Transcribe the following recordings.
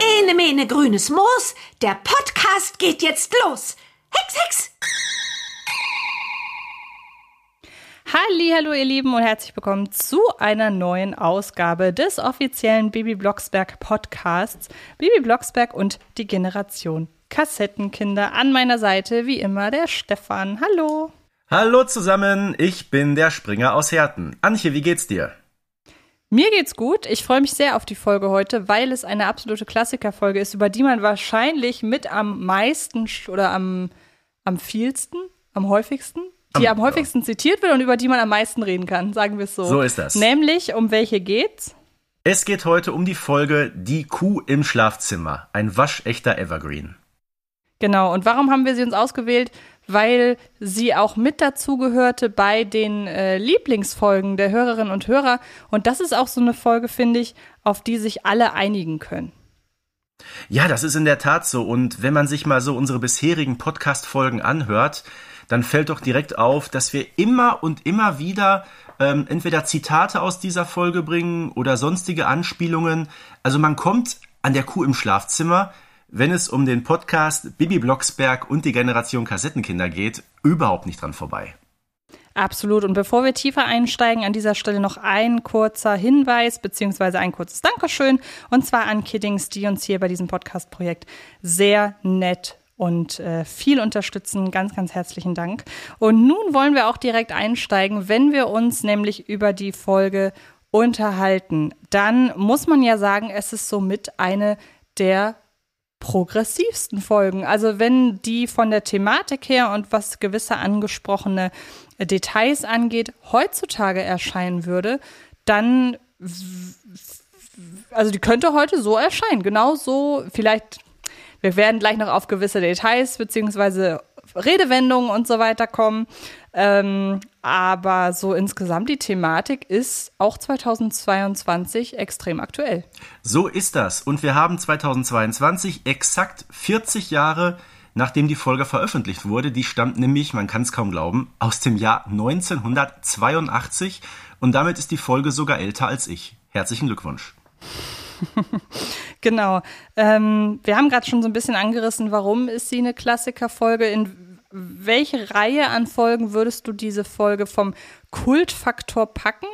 Ene mene grünes Moos, der Podcast geht jetzt los. Hex, Hex! Hallo ihr Lieben und herzlich willkommen zu einer neuen Ausgabe des offiziellen Bibi Blocksberg Podcasts. Bibi Blocksberg und die Generation Kassettenkinder. An meiner Seite wie immer der Stefan. Hallo. Hallo zusammen, ich bin der Springer aus Herten. Antje, wie geht's dir? Mir geht's gut. Ich freue mich sehr auf die Folge heute, weil es eine absolute Klassikerfolge ist, über die man wahrscheinlich mit am meisten oder am, am vielsten, am häufigsten, die am, häufigsten zitiert wird und über die man am meisten reden kann, sagen wir es so. So ist das. Nämlich, um welche geht's? Es geht heute um die Folge Die Kuh im Schlafzimmer. Ein waschechter Evergreen. Genau. Und warum haben wir sie uns ausgewählt? weil sie auch mit dazugehörte bei den äh, Lieblingsfolgen der Hörerinnen und Hörer. Und das ist auch so eine Folge, finde ich, auf die sich alle einigen können. Ja, das ist in der Tat so. Und wenn man sich mal so unsere bisherigen Podcast-Folgen anhört, dann fällt doch direkt auf, dass wir immer und immer wieder ähm, entweder Zitate aus dieser Folge bringen oder sonstige Anspielungen. Also man kommt an der Kuh im Schlafzimmer wenn es um den Podcast Bibi Blocksberg und die Generation Kassettenkinder geht, überhaupt nicht dran vorbei. Absolut. Und bevor wir tiefer einsteigen, an dieser Stelle noch ein kurzer Hinweis beziehungsweise ein kurzes Dankeschön. Und zwar an Kiddings, die uns hier bei diesem Podcast-Projekt sehr nett und äh, viel unterstützen. Ganz, ganz herzlichen Dank. Und nun wollen wir auch direkt einsteigen, wenn wir uns nämlich über die Folge unterhalten. Dann muss man ja sagen, es ist somit eine der progressivsten Folgen. Also wenn die von der Thematik her und was gewisse angesprochene Details angeht, heutzutage erscheinen würde, dann also die könnte heute so erscheinen. Genau so, vielleicht, wir werden gleich noch auf gewisse Details beziehungsweise Redewendungen und so weiter kommen. Ähm, aber so insgesamt die Thematik ist auch 2022 extrem aktuell. So ist das. Und wir haben 2022 exakt 40 Jahre nachdem die Folge veröffentlicht wurde. Die stammt nämlich, man kann es kaum glauben, aus dem Jahr 1982 und damit ist die Folge sogar älter als ich. Herzlichen Glückwunsch. genau. Ähm, wir haben gerade schon so ein bisschen angerissen, warum ist sie eine Klassikerfolge? In welche Reihe an Folgen würdest du diese Folge vom Kultfaktor packen?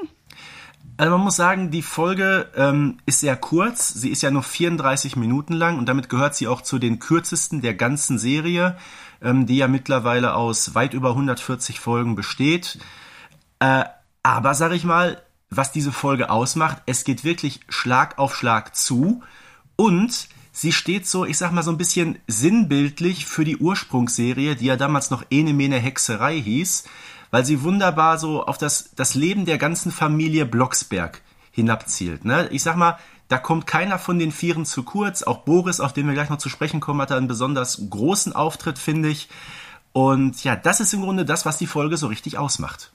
Also man muss sagen, die Folge ähm, ist sehr kurz. Sie ist ja nur 34 Minuten lang und damit gehört sie auch zu den kürzesten der ganzen Serie, ähm, die ja mittlerweile aus weit über 140 Folgen besteht. Äh, aber sag ich mal, was diese Folge ausmacht, es geht wirklich Schlag auf Schlag zu und sie steht so, ich sag mal, so ein bisschen sinnbildlich für die Ursprungsserie, die ja damals noch Ene Mene Hexerei hieß, weil sie wunderbar so auf das, das Leben der ganzen Familie Blocksberg hinabzielt. Ne? Ich sag mal, da kommt keiner von den Vieren zu kurz. Auch Boris, auf den wir gleich noch zu sprechen kommen, hat da einen besonders großen Auftritt, finde ich. Und ja, das ist im Grunde das, was die Folge so richtig ausmacht.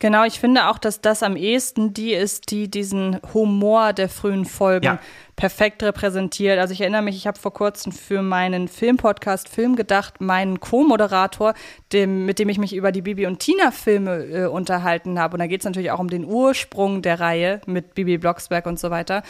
Genau, ich finde auch, dass das am ehesten die ist, die diesen Humor der frühen Folgen ja. perfekt repräsentiert. Also ich erinnere mich, ich habe vor kurzem für meinen Filmpodcast Film gedacht, meinen Co-Moderator, dem, mit dem ich mich über die Bibi und Tina Filme äh, unterhalten habe. Und da geht es natürlich auch um den Ursprung der Reihe mit Bibi Blocksberg und so weiter.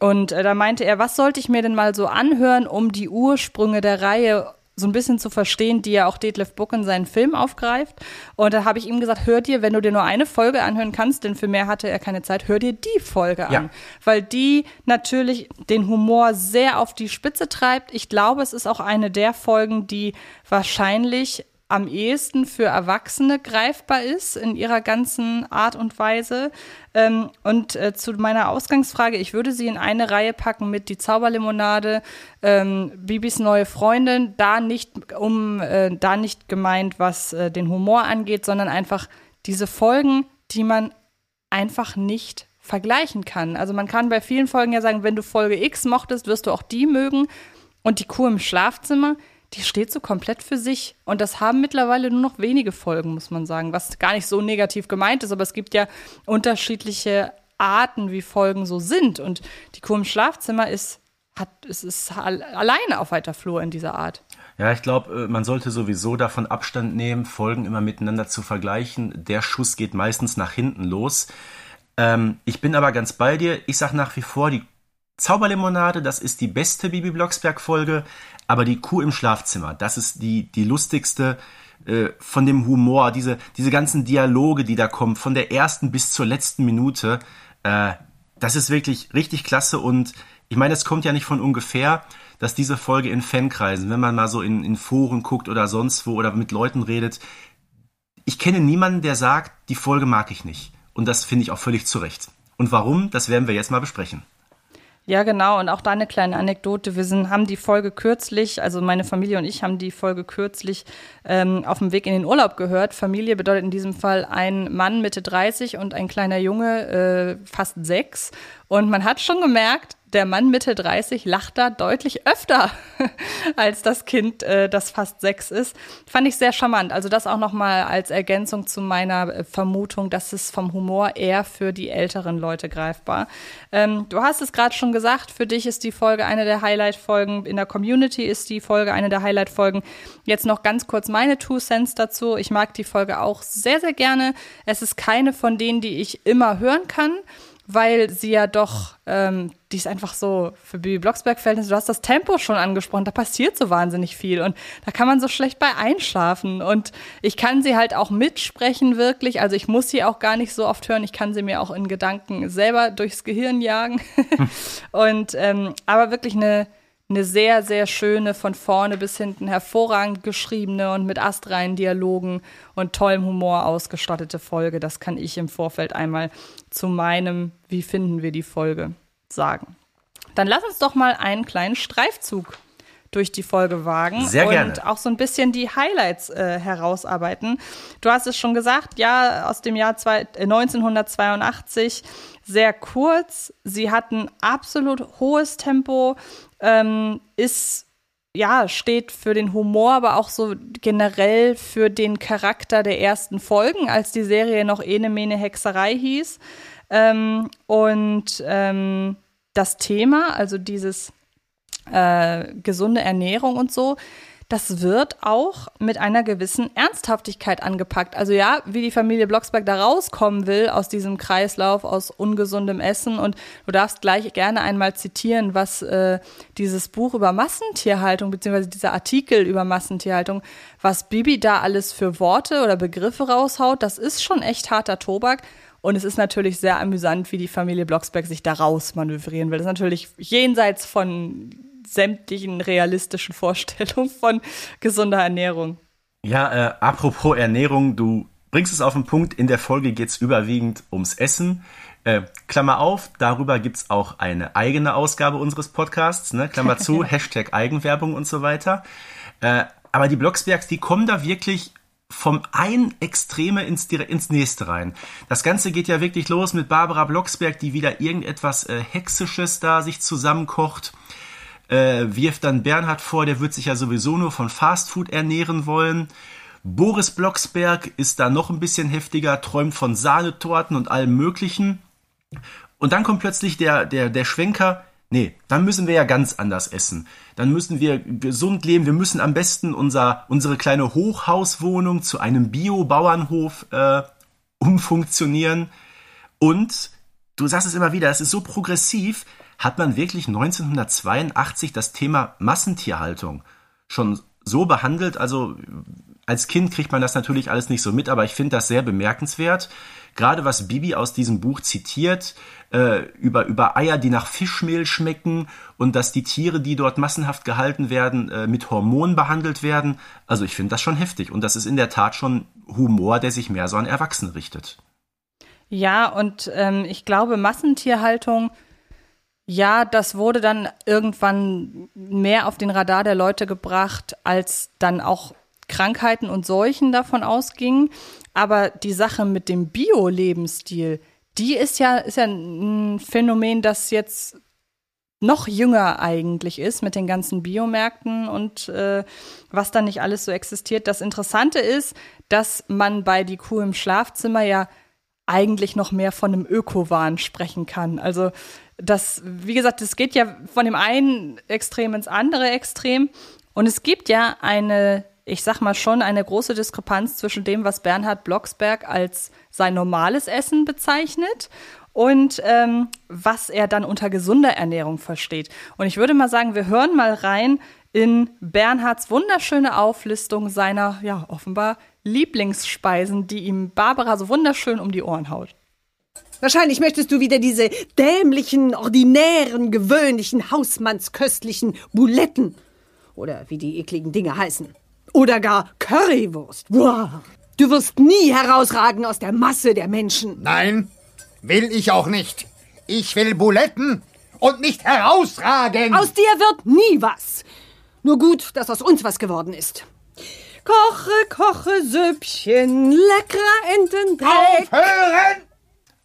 Und äh, da meinte er, was sollte ich mir denn mal so anhören, um die Ursprünge der Reihe so ein bisschen zu verstehen, die ja auch Detlef Book in seinen Film aufgreift. Und da habe ich ihm gesagt, hör dir, wenn du dir nur eine Folge anhören kannst, denn für mehr hatte er keine Zeit, hör dir die Folge an. Ja. Weil die natürlich den Humor sehr auf die Spitze treibt. Ich glaube, es ist auch eine der Folgen, die wahrscheinlich am ehesten für Erwachsene greifbar ist in ihrer ganzen Art und Weise. Ähm, und äh, zu meiner Ausgangsfrage, ich würde sie in eine Reihe packen mit Die Zauberlimonade, ähm, Bibis neue Freundin, da nicht um äh, da nicht gemeint, was äh, den Humor angeht, sondern einfach diese Folgen, die man einfach nicht vergleichen kann. Also man kann bei vielen Folgen ja sagen, wenn du Folge X mochtest, wirst du auch die mögen. Und die Kuh im Schlafzimmer, die steht so komplett für sich. Und das haben mittlerweile nur noch wenige Folgen, muss man sagen, was gar nicht so negativ gemeint ist, aber es gibt ja unterschiedliche Arten, wie Folgen so sind. Und die Kuh im Schlafzimmer ist, hat, es ist alleine auf weiter Flur in dieser Art. Ja, ich glaube, äh, man sollte sowieso davon Abstand nehmen, Folgen immer miteinander zu vergleichen. Der Schuss geht meistens nach hinten los. Ähm, ich bin aber ganz bei dir. Ich sag nach wie vor, die Zauberlimonade, das ist die beste Bibi Blocksberg-Folge, aber die Kuh im Schlafzimmer, das ist die, die lustigste äh, von dem Humor, diese, diese ganzen Dialoge, die da kommen, von der ersten bis zur letzten Minute, äh, das ist wirklich richtig klasse und ich meine, es kommt ja nicht von ungefähr, dass diese Folge in Fankreisen, wenn man mal so in, in Foren guckt oder sonst wo oder mit Leuten redet, ich kenne niemanden, der sagt, die Folge mag ich nicht. Und das finde ich auch völlig zu Recht. Und warum, das werden wir jetzt mal besprechen. Ja, genau. Und auch da eine kleine Anekdote. Wir sind, haben die Folge kürzlich, also meine Familie und ich haben die Folge kürzlich ähm, auf dem Weg in den Urlaub gehört. Familie bedeutet in diesem Fall ein Mann Mitte 30 und ein kleiner Junge, äh, fast sechs. Und man hat schon gemerkt, der Mann Mitte 30 lacht da deutlich öfter als das Kind, äh, das fast sechs ist. Fand ich sehr charmant. Also das auch nochmal als Ergänzung zu meiner äh, Vermutung, dass es vom Humor eher für die älteren Leute greifbar. Ähm, du hast es gerade schon gesagt, für dich ist die Folge eine der Highlight-Folgen. In der Community ist die Folge eine der Highlight-Folgen. Jetzt noch ganz kurz meine Two Cents dazu. Ich mag die Folge auch sehr, sehr gerne. Es ist keine von denen, die ich immer hören kann weil sie ja doch, ähm, die ist einfach so für Bibi Blocksberg-Verhältnisse, du hast das Tempo schon angesprochen, da passiert so wahnsinnig viel und da kann man so schlecht bei einschlafen und ich kann sie halt auch mitsprechen wirklich, also ich muss sie auch gar nicht so oft hören, ich kann sie mir auch in Gedanken selber durchs Gehirn jagen. Und ähm, aber wirklich eine eine sehr, sehr schöne, von vorne bis hinten hervorragend geschriebene und mit astreinen Dialogen und tollem Humor ausgestattete Folge. Das kann ich im Vorfeld einmal zu meinem Wie finden wir die Folge sagen. Dann lass uns doch mal einen kleinen Streifzug durch die Folge wagen Sehr gerne. und auch so ein bisschen die Highlights äh, herausarbeiten. Du hast es schon gesagt, ja, aus dem Jahr zwei, äh, 1982, sehr kurz. Sie hatten absolut hohes Tempo, ähm, ist ja, steht für den Humor, aber auch so generell für den Charakter der ersten Folgen, als die Serie noch Ene Mene Hexerei hieß. Ähm, und ähm, das Thema, also dieses äh, gesunde Ernährung und so, das wird auch mit einer gewissen Ernsthaftigkeit angepackt. Also ja, wie die Familie Blocksberg da rauskommen will aus diesem Kreislauf aus ungesundem Essen. Und du darfst gleich gerne einmal zitieren, was äh, dieses Buch über Massentierhaltung, beziehungsweise dieser Artikel über Massentierhaltung, was Bibi da alles für Worte oder Begriffe raushaut, das ist schon echt harter Tobak. Und es ist natürlich sehr amüsant, wie die Familie Blocksberg sich da raus manövrieren will. Das ist natürlich jenseits von sämtlichen realistischen Vorstellungen von gesunder Ernährung. Ja, äh, apropos Ernährung, du bringst es auf den Punkt. In der Folge geht es überwiegend ums Essen. Äh, Klammer auf, darüber gibt es auch eine eigene Ausgabe unseres Podcasts, ne? Klammer zu, Hashtag Eigenwerbung und so weiter. Äh, aber die Blocksbergs, die kommen da wirklich vom einen Extreme ins, ins nächste rein. Das Ganze geht ja wirklich los mit Barbara Blocksberg, die wieder irgendetwas äh, Hexisches da sich zusammenkocht äh, wirft dann Bernhard vor, der wird sich ja sowieso nur von Fastfood ernähren wollen. Boris Blocksberg ist da noch ein bisschen heftiger, träumt von Sahnetorten und allem Möglichen. Und dann kommt plötzlich der, der, der Schwenker, nee, dann müssen wir ja ganz anders essen. Dann müssen wir gesund leben. Wir müssen am besten unser, unsere kleine Hochhauswohnung zu einem Bio-Bauernhof äh, umfunktionieren. Und du sagst es immer wieder, es ist so progressiv, hat man wirklich 1982 das Thema Massentierhaltung schon so behandelt? Also als Kind kriegt man das natürlich alles nicht so mit, aber ich finde das sehr bemerkenswert. Gerade was Bibi aus diesem Buch zitiert, äh, über, über Eier, die nach Fischmehl schmecken und dass die Tiere, die dort massenhaft gehalten werden, äh, mit Hormonen behandelt werden. Also ich finde das schon heftig und das ist in der Tat schon Humor, der sich mehr so an Erwachsene richtet. Ja, und ähm, ich glaube, Massentierhaltung ja, das wurde dann irgendwann mehr auf den Radar der Leute gebracht, als dann auch Krankheiten und Seuchen davon ausgingen. Aber die Sache mit dem Bio-Lebensstil, die ist ja, ist ja ein Phänomen, das jetzt noch jünger eigentlich ist mit den ganzen Biomärkten und äh, was da nicht alles so existiert. Das Interessante ist, dass man bei die Kuh im Schlafzimmer ja eigentlich noch mehr von einem Ökowahn sprechen kann. Also das, wie gesagt, es geht ja von dem einen Extrem ins andere Extrem. Und es gibt ja eine, ich sag mal schon, eine große Diskrepanz zwischen dem, was Bernhard Blocksberg als sein normales Essen bezeichnet und ähm, was er dann unter gesunder Ernährung versteht. Und ich würde mal sagen, wir hören mal rein in Bernhards wunderschöne Auflistung seiner, ja, offenbar Lieblingsspeisen, die ihm Barbara so wunderschön um die Ohren haut. Wahrscheinlich möchtest du wieder diese dämlichen, ordinären, gewöhnlichen, hausmannsköstlichen Buletten. Oder wie die ekligen Dinge heißen. Oder gar Currywurst. Wow. Du wirst nie herausragen aus der Masse der Menschen. Nein, will ich auch nicht. Ich will Buletten und nicht herausragen. Aus dir wird nie was. Nur gut, dass aus uns was geworden ist. Koche, koche Süppchen, leckerer Ententeig. Aufhören!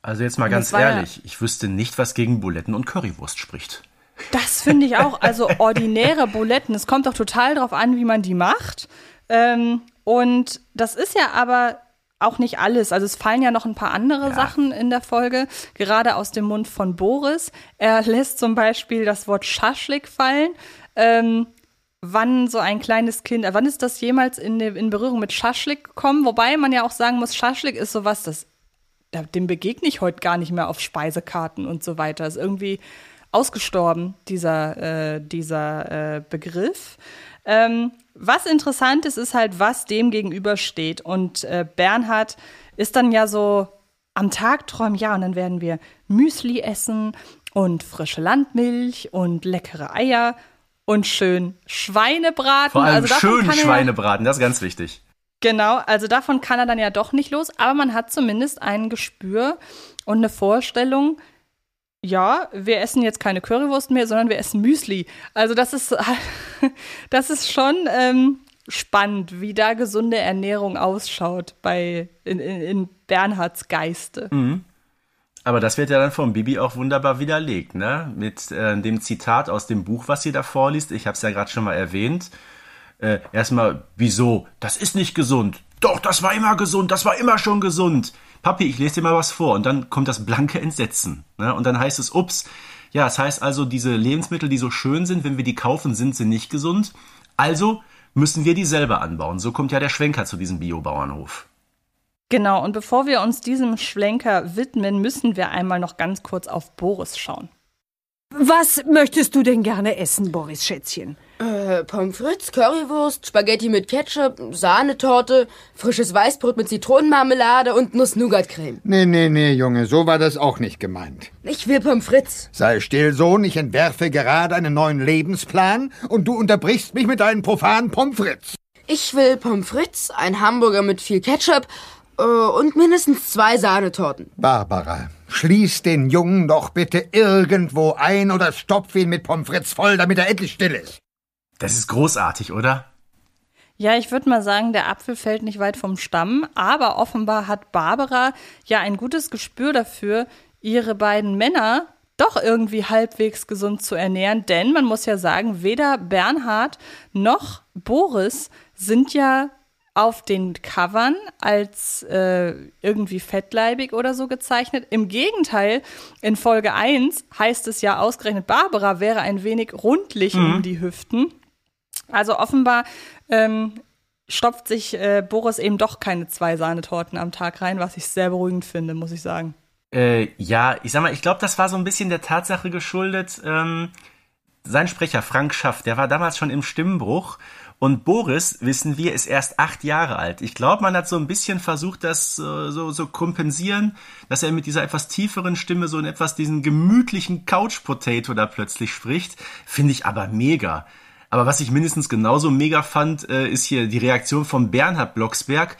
Also jetzt mal ganz ehrlich, ich wüsste nicht, was gegen Buletten und Currywurst spricht. Das finde ich auch. Also ordinäre Buletten. Es kommt doch total drauf an, wie man die macht. Ähm, und das ist ja aber auch nicht alles. Also es fallen ja noch ein paar andere ja. Sachen in der Folge, gerade aus dem Mund von Boris. Er lässt zum Beispiel das Wort Schaschlik fallen. Ähm, wann so ein kleines Kind, wann ist das jemals in, in Berührung mit Schaschlik gekommen? Wobei man ja auch sagen muss, Schaschlik ist sowas, das, dem begegne ich heute gar nicht mehr auf Speisekarten und so weiter. Ist irgendwie ausgestorben, dieser, äh, dieser äh, Begriff. Ähm, was interessant ist, ist halt, was dem gegenübersteht. Und äh, Bernhard ist dann ja so am Tag träumen, ja, und dann werden wir Müsli essen und frische Landmilch und leckere Eier und schön Schweinebraten. Vor allem also schön Schweinebraten, das ist ganz wichtig. Genau, also davon kann er dann ja doch nicht los, aber man hat zumindest ein Gespür und eine Vorstellung, ja, wir essen jetzt keine Currywurst mehr, sondern wir essen Müsli. Also das ist, das ist schon ähm, spannend, wie da gesunde Ernährung ausschaut bei in, in, in Bernhards Geiste. Mhm. Aber das wird ja dann vom Bibi auch wunderbar widerlegt, ne? Mit äh, dem Zitat aus dem Buch, was sie da vorliest. Ich habe es ja gerade schon mal erwähnt. Äh, erstmal, wieso? Das ist nicht gesund. Doch, das war immer gesund. Das war immer schon gesund. Papi, ich lese dir mal was vor. Und dann kommt das blanke Entsetzen. Ne? Und dann heißt es, ups. Ja, das heißt also, diese Lebensmittel, die so schön sind, wenn wir die kaufen, sind sie nicht gesund. Also müssen wir die selber anbauen. So kommt ja der Schwenker zu diesem Biobauernhof. Genau, und bevor wir uns diesem Schlenker widmen, müssen wir einmal noch ganz kurz auf Boris schauen. Was möchtest du denn gerne essen, Boris Schätzchen? Äh, Pommes frites, Currywurst, Spaghetti mit Ketchup, Sahnetorte, frisches Weißbrot mit Zitronenmarmelade und Nuss-Nougat-Creme. Nee, nee, nee, Junge, so war das auch nicht gemeint. Ich will Pommes frites. Sei still, Sohn, ich entwerfe gerade einen neuen Lebensplan und du unterbrichst mich mit deinen profanen Pommes frites. Ich will Pommes frites, ein Hamburger mit viel Ketchup äh, und mindestens zwei Sahnetorten. Barbara, schließ den Jungen doch bitte irgendwo ein oder stopf ihn mit Pommes frites voll, damit er endlich still ist. Das ist großartig, oder? Ja, ich würde mal sagen, der Apfel fällt nicht weit vom Stamm, aber offenbar hat Barbara ja ein gutes Gespür dafür, ihre beiden Männer doch irgendwie halbwegs gesund zu ernähren, denn man muss ja sagen, weder Bernhard noch Boris sind ja auf den Covern als äh, irgendwie fettleibig oder so gezeichnet. Im Gegenteil, in Folge 1 heißt es ja ausgerechnet, Barbara wäre ein wenig rundlich mhm. um die Hüften. Also offenbar ähm, stopft sich äh, Boris eben doch keine zwei Sahnetorten am Tag rein, was ich sehr beruhigend finde, muss ich sagen. Äh, ja, ich sag mal, ich glaube, das war so ein bisschen der Tatsache geschuldet. Ähm, sein Sprecher Frank Schaff, der war damals schon im Stimmbruch und Boris, wissen wir, ist erst acht Jahre alt. Ich glaube, man hat so ein bisschen versucht, das äh, so, so kompensieren, dass er mit dieser etwas tieferen Stimme so in etwas diesen gemütlichen Couch Potato da plötzlich spricht. Finde ich aber mega. Aber was ich mindestens genauso mega fand, äh, ist hier die Reaktion von Bernhard Blocksberg.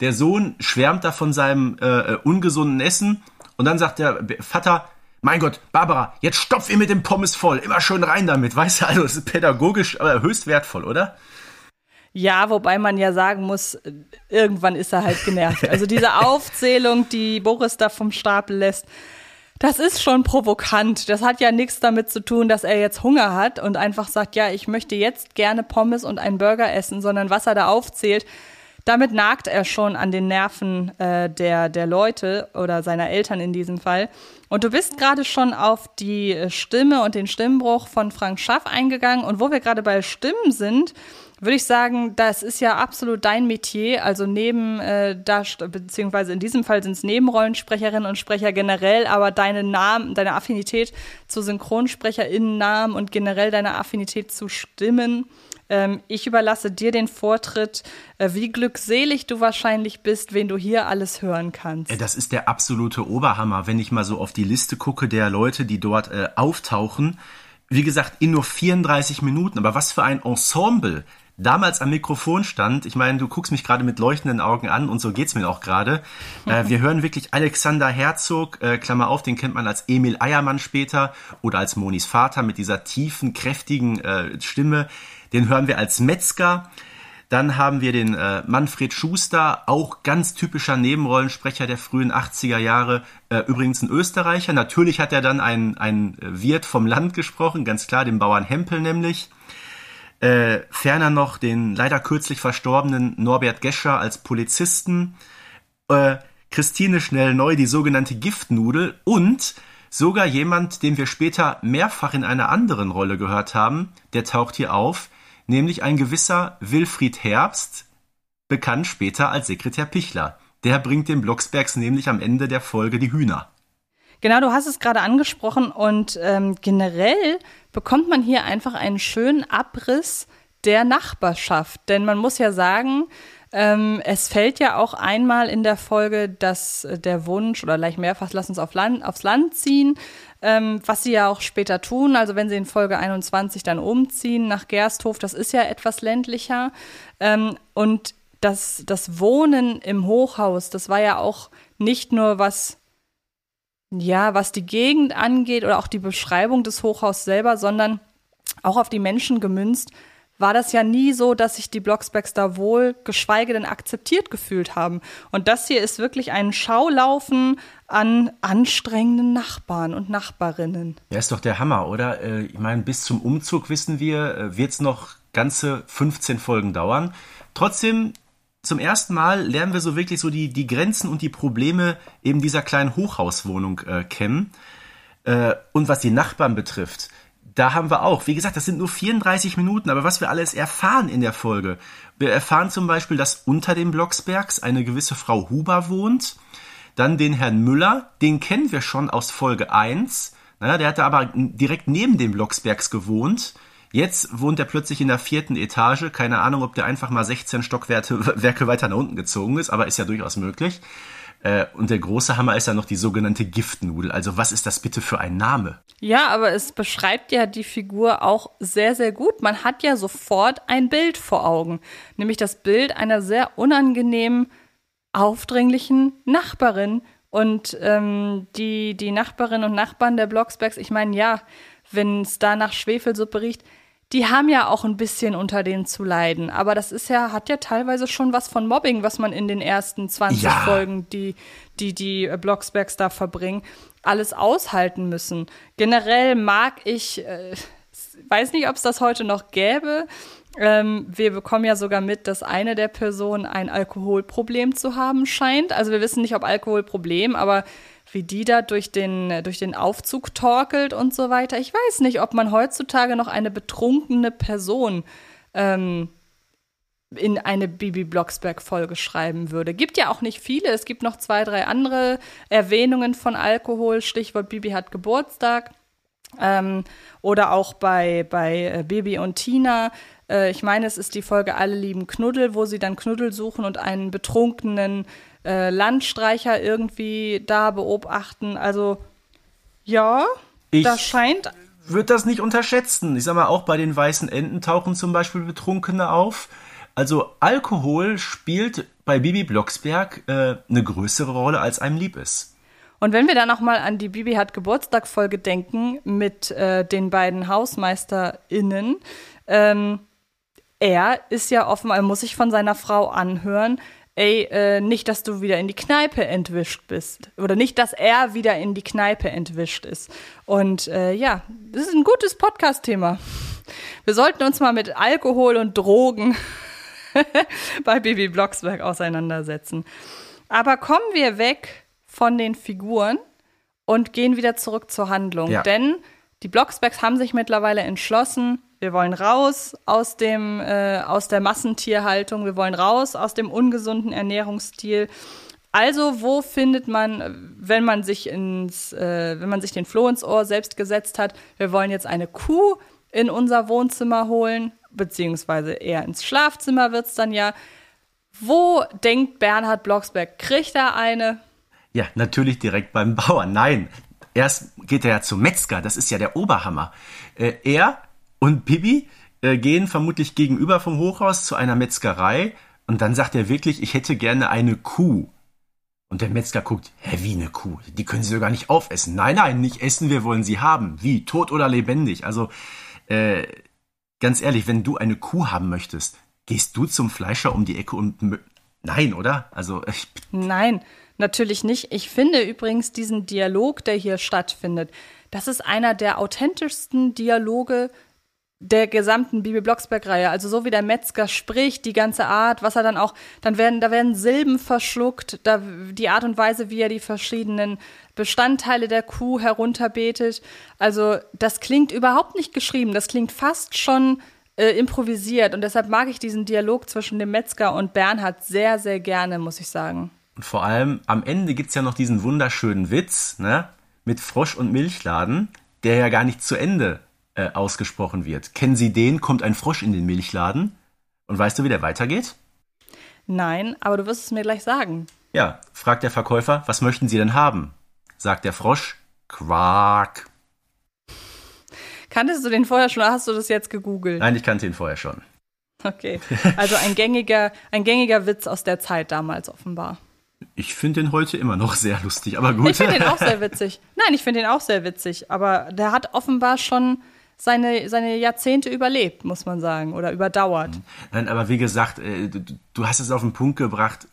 Der Sohn schwärmt da von seinem äh, äh ungesunden Essen und dann sagt der Vater, mein Gott, Barbara, jetzt stopf ihr mit dem Pommes voll, immer schön rein damit, weißt du, also es ist pädagogisch, aber höchst wertvoll, oder? Ja, wobei man ja sagen muss, irgendwann ist er halt genervt. Also diese Aufzählung, die Boris da vom Stapel lässt, das ist schon provokant. Das hat ja nichts damit zu tun, dass er jetzt Hunger hat und einfach sagt, ja, ich möchte jetzt gerne Pommes und einen Burger essen, sondern was er da aufzählt, damit nagt er schon an den Nerven äh, der, der Leute oder seiner Eltern in diesem Fall. Und du bist gerade schon auf die Stimme und den Stimmbruch von Frank Schaff eingegangen. Und wo wir gerade bei Stimmen sind, würde ich sagen, das ist ja absolut dein Metier. Also neben, äh, da, beziehungsweise in diesem Fall sind es Nebenrollensprecherinnen und Sprecher generell, aber deine Namen, deine Affinität zu SynchronsprecherInnen-Namen und generell deine Affinität zu Stimmen ähm, ich überlasse dir den Vortritt, äh, wie glückselig du wahrscheinlich bist, wen du hier alles hören kannst. Das ist der absolute Oberhammer, wenn ich mal so auf die Liste gucke der Leute, die dort äh, auftauchen. Wie gesagt, in nur 34 Minuten. Aber was für ein Ensemble damals am Mikrofon stand. Ich meine, du guckst mich gerade mit leuchtenden Augen an und so geht's mir auch gerade. Äh, wir hören wirklich Alexander Herzog, äh, Klammer auf, den kennt man als Emil Eiermann später oder als Monis Vater mit dieser tiefen, kräftigen äh, Stimme. Den hören wir als Metzger. Dann haben wir den äh, Manfred Schuster, auch ganz typischer Nebenrollensprecher der frühen 80er Jahre, äh, übrigens ein Österreicher. Natürlich hat er dann einen, einen Wirt vom Land gesprochen, ganz klar, den Bauern Hempel nämlich. Äh, ferner noch den leider kürzlich verstorbenen Norbert Gescher als Polizisten. Äh, Christine Schnell-Neu, die sogenannte Giftnudel und sogar jemand, den wir später mehrfach in einer anderen Rolle gehört haben, der taucht hier auf, nämlich ein gewisser Wilfried Herbst, bekannt später als Sekretär Pichler. Der bringt den Blocksbergs nämlich am Ende der Folge die Hühner. Genau, du hast es gerade angesprochen und ähm, generell bekommt man hier einfach einen schönen Abriss der Nachbarschaft. Denn man muss ja sagen, ähm, es fällt ja auch einmal in der Folge, dass äh, der Wunsch oder gleich mehrfach, lass uns auf Land, aufs Land ziehen, ähm, was sie ja auch später tun. Also wenn sie in Folge 21 dann umziehen nach Gersthof, das ist ja etwas ländlicher. Ähm, und das, das Wohnen im Hochhaus, das war ja auch nicht nur was, ja, was die Gegend angeht oder auch die Beschreibung des Hochhauses selber, sondern auch auf die Menschen gemünzt, war das ja nie so, dass sich die Blocksbergs da wohl, geschweige denn akzeptiert gefühlt haben. Und das hier ist wirklich ein Schaulaufen an anstrengenden Nachbarn und Nachbarinnen. Ja, ist doch der Hammer, oder? Äh, ich meine, bis zum Umzug wissen wir, äh, wird es noch ganze 15 Folgen dauern. Trotzdem, zum ersten Mal lernen wir so wirklich so die, die Grenzen und die Probleme eben dieser kleinen Hochhauswohnung äh, kennen. Äh, und was die Nachbarn betrifft, da haben wir auch, wie gesagt, das sind nur 34 Minuten, aber was wir alles erfahren in der Folge. Wir erfahren zum Beispiel, dass unter den Blocksbergs eine gewisse Frau Huber wohnt. Dann den Herrn Müller, den kennen wir schon aus Folge 1. Naja, der hatte aber direkt neben den Blocksbergs gewohnt. Jetzt wohnt er plötzlich in der vierten Etage. Keine Ahnung, ob der einfach mal 16 Stockwerke weiter nach unten gezogen ist, aber ist ja durchaus möglich. Äh, und der große Hammer ist ja noch die sogenannte Giftnudel. Also was ist das bitte für ein Name? Ja, aber es beschreibt ja die Figur auch sehr, sehr gut. Man hat ja sofort ein Bild vor Augen. Nämlich das Bild einer sehr unangenehmen, aufdringlichen Nachbarin. Und ähm, die, die Nachbarinnen und Nachbarn der Blocksbergs, ich meine, ja, wenn es da nach Schwefelsuppe riecht, die haben ja auch ein bisschen unter denen zu leiden. Aber das ist ja, hat ja teilweise schon was von Mobbing, was man in den ersten 20 ja. Folgen, die, die die Blocksbergs da verbringen, alles aushalten müssen. Generell mag ich, äh, weiß nicht, ob es das heute noch gäbe. Ähm, wir bekommen ja sogar mit, dass eine der Personen ein Alkoholproblem zu haben scheint. Also wir wissen nicht, ob Alkoholproblem, aber wie die da durch den, durch den Aufzug torkelt und so weiter. Ich weiß nicht, ob man heutzutage noch eine betrunkene Person ähm, in eine Bibi Blocksberg-Folge schreiben würde. Gibt ja auch nicht viele. Es gibt noch zwei, drei andere Erwähnungen von Alkohol. Stichwort Bibi hat Geburtstag. Ähm, oder auch bei, bei äh, Bibi und Tina. Äh, ich meine, es ist die Folge Alle lieben Knuddel, wo sie dann Knuddel suchen und einen betrunkenen äh, Landstreicher irgendwie da beobachten. Also ja, ich das scheint. Würde das nicht unterschätzen. Ich sag mal, auch bei den weißen Enten tauchen zum Beispiel Betrunkene auf. Also Alkohol spielt bei Bibi Blocksberg äh, eine größere Rolle, als einem lieb ist. Und wenn wir dann noch mal an die Bibi hat Geburtstag-Folge denken mit äh, den beiden HausmeisterInnen, ähm, er ist ja offenbar, muss sich von seiner Frau anhören, ey, äh, nicht, dass du wieder in die Kneipe entwischt bist. Oder nicht, dass er wieder in die Kneipe entwischt ist. Und äh, ja, das ist ein gutes Podcast-Thema. Wir sollten uns mal mit Alkohol und Drogen bei Baby Blocksberg auseinandersetzen. Aber kommen wir weg von den Figuren und gehen wieder zurück zur Handlung. Ja. Denn die Blocksbergs haben sich mittlerweile entschlossen, wir wollen raus aus dem äh, aus der Massentierhaltung, wir wollen raus aus dem ungesunden Ernährungsstil. Also, wo findet man, wenn man sich ins, äh, wenn man sich den Floh ins Ohr selbst gesetzt hat, wir wollen jetzt eine Kuh in unser Wohnzimmer holen, beziehungsweise eher ins Schlafzimmer wird's dann ja. Wo denkt Bernhard Blocksberg, kriegt er eine? Ja, natürlich direkt beim Bauern. Nein, erst geht er ja zum Metzger. Das ist ja der Oberhammer. Äh, er und Bibi äh, gehen vermutlich gegenüber vom Hochhaus zu einer Metzgerei und dann sagt er wirklich, ich hätte gerne eine Kuh. Und der Metzger guckt, hä, wie eine Kuh? Die können Sie doch gar nicht aufessen. Nein, nein, nicht essen, wir wollen sie haben. Wie, tot oder lebendig? Also, äh, ganz ehrlich, wenn du eine Kuh haben möchtest, gehst du zum Fleischer um die Ecke und... Nein, oder? Also, ich, Nein, natürlich nicht. Ich finde übrigens diesen Dialog, der hier stattfindet, das ist einer der authentischsten Dialoge der gesamten Bibi Blocksberg-Reihe. Also so wie der Metzger spricht, die ganze Art, was er dann auch, dann werden, da werden Silben verschluckt, da, die Art und Weise, wie er die verschiedenen Bestandteile der Kuh herunterbetet. Also das klingt überhaupt nicht geschrieben, das klingt fast schon äh, improvisiert und deshalb mag ich diesen Dialog zwischen dem Metzger und Bernhard sehr, sehr gerne, muss ich sagen. Und vor allem am Ende gibt's ja noch diesen wunderschönen Witz, ne? Mit Frosch und Milchladen, der ja gar nicht zu Ende äh, ausgesprochen wird. Kennen Sie den? Kommt ein Frosch in den Milchladen? Und weißt du, wie der weitergeht? Nein, aber du wirst es mir gleich sagen. Ja, fragt der Verkäufer, was möchten Sie denn haben? Sagt der Frosch, Quark. Kanntest du den vorher schon oder hast du das jetzt gegoogelt? Nein, ich kannte ihn vorher schon. Okay. Also ein gängiger, ein gängiger Witz aus der Zeit damals offenbar. Ich finde den heute immer noch sehr lustig, aber gut. Ich finde den auch sehr witzig. Nein, ich finde den auch sehr witzig. Aber der hat offenbar schon seine, seine Jahrzehnte überlebt, muss man sagen, oder überdauert. Nein, aber wie gesagt, äh, du, du hast es auf den Punkt gebracht,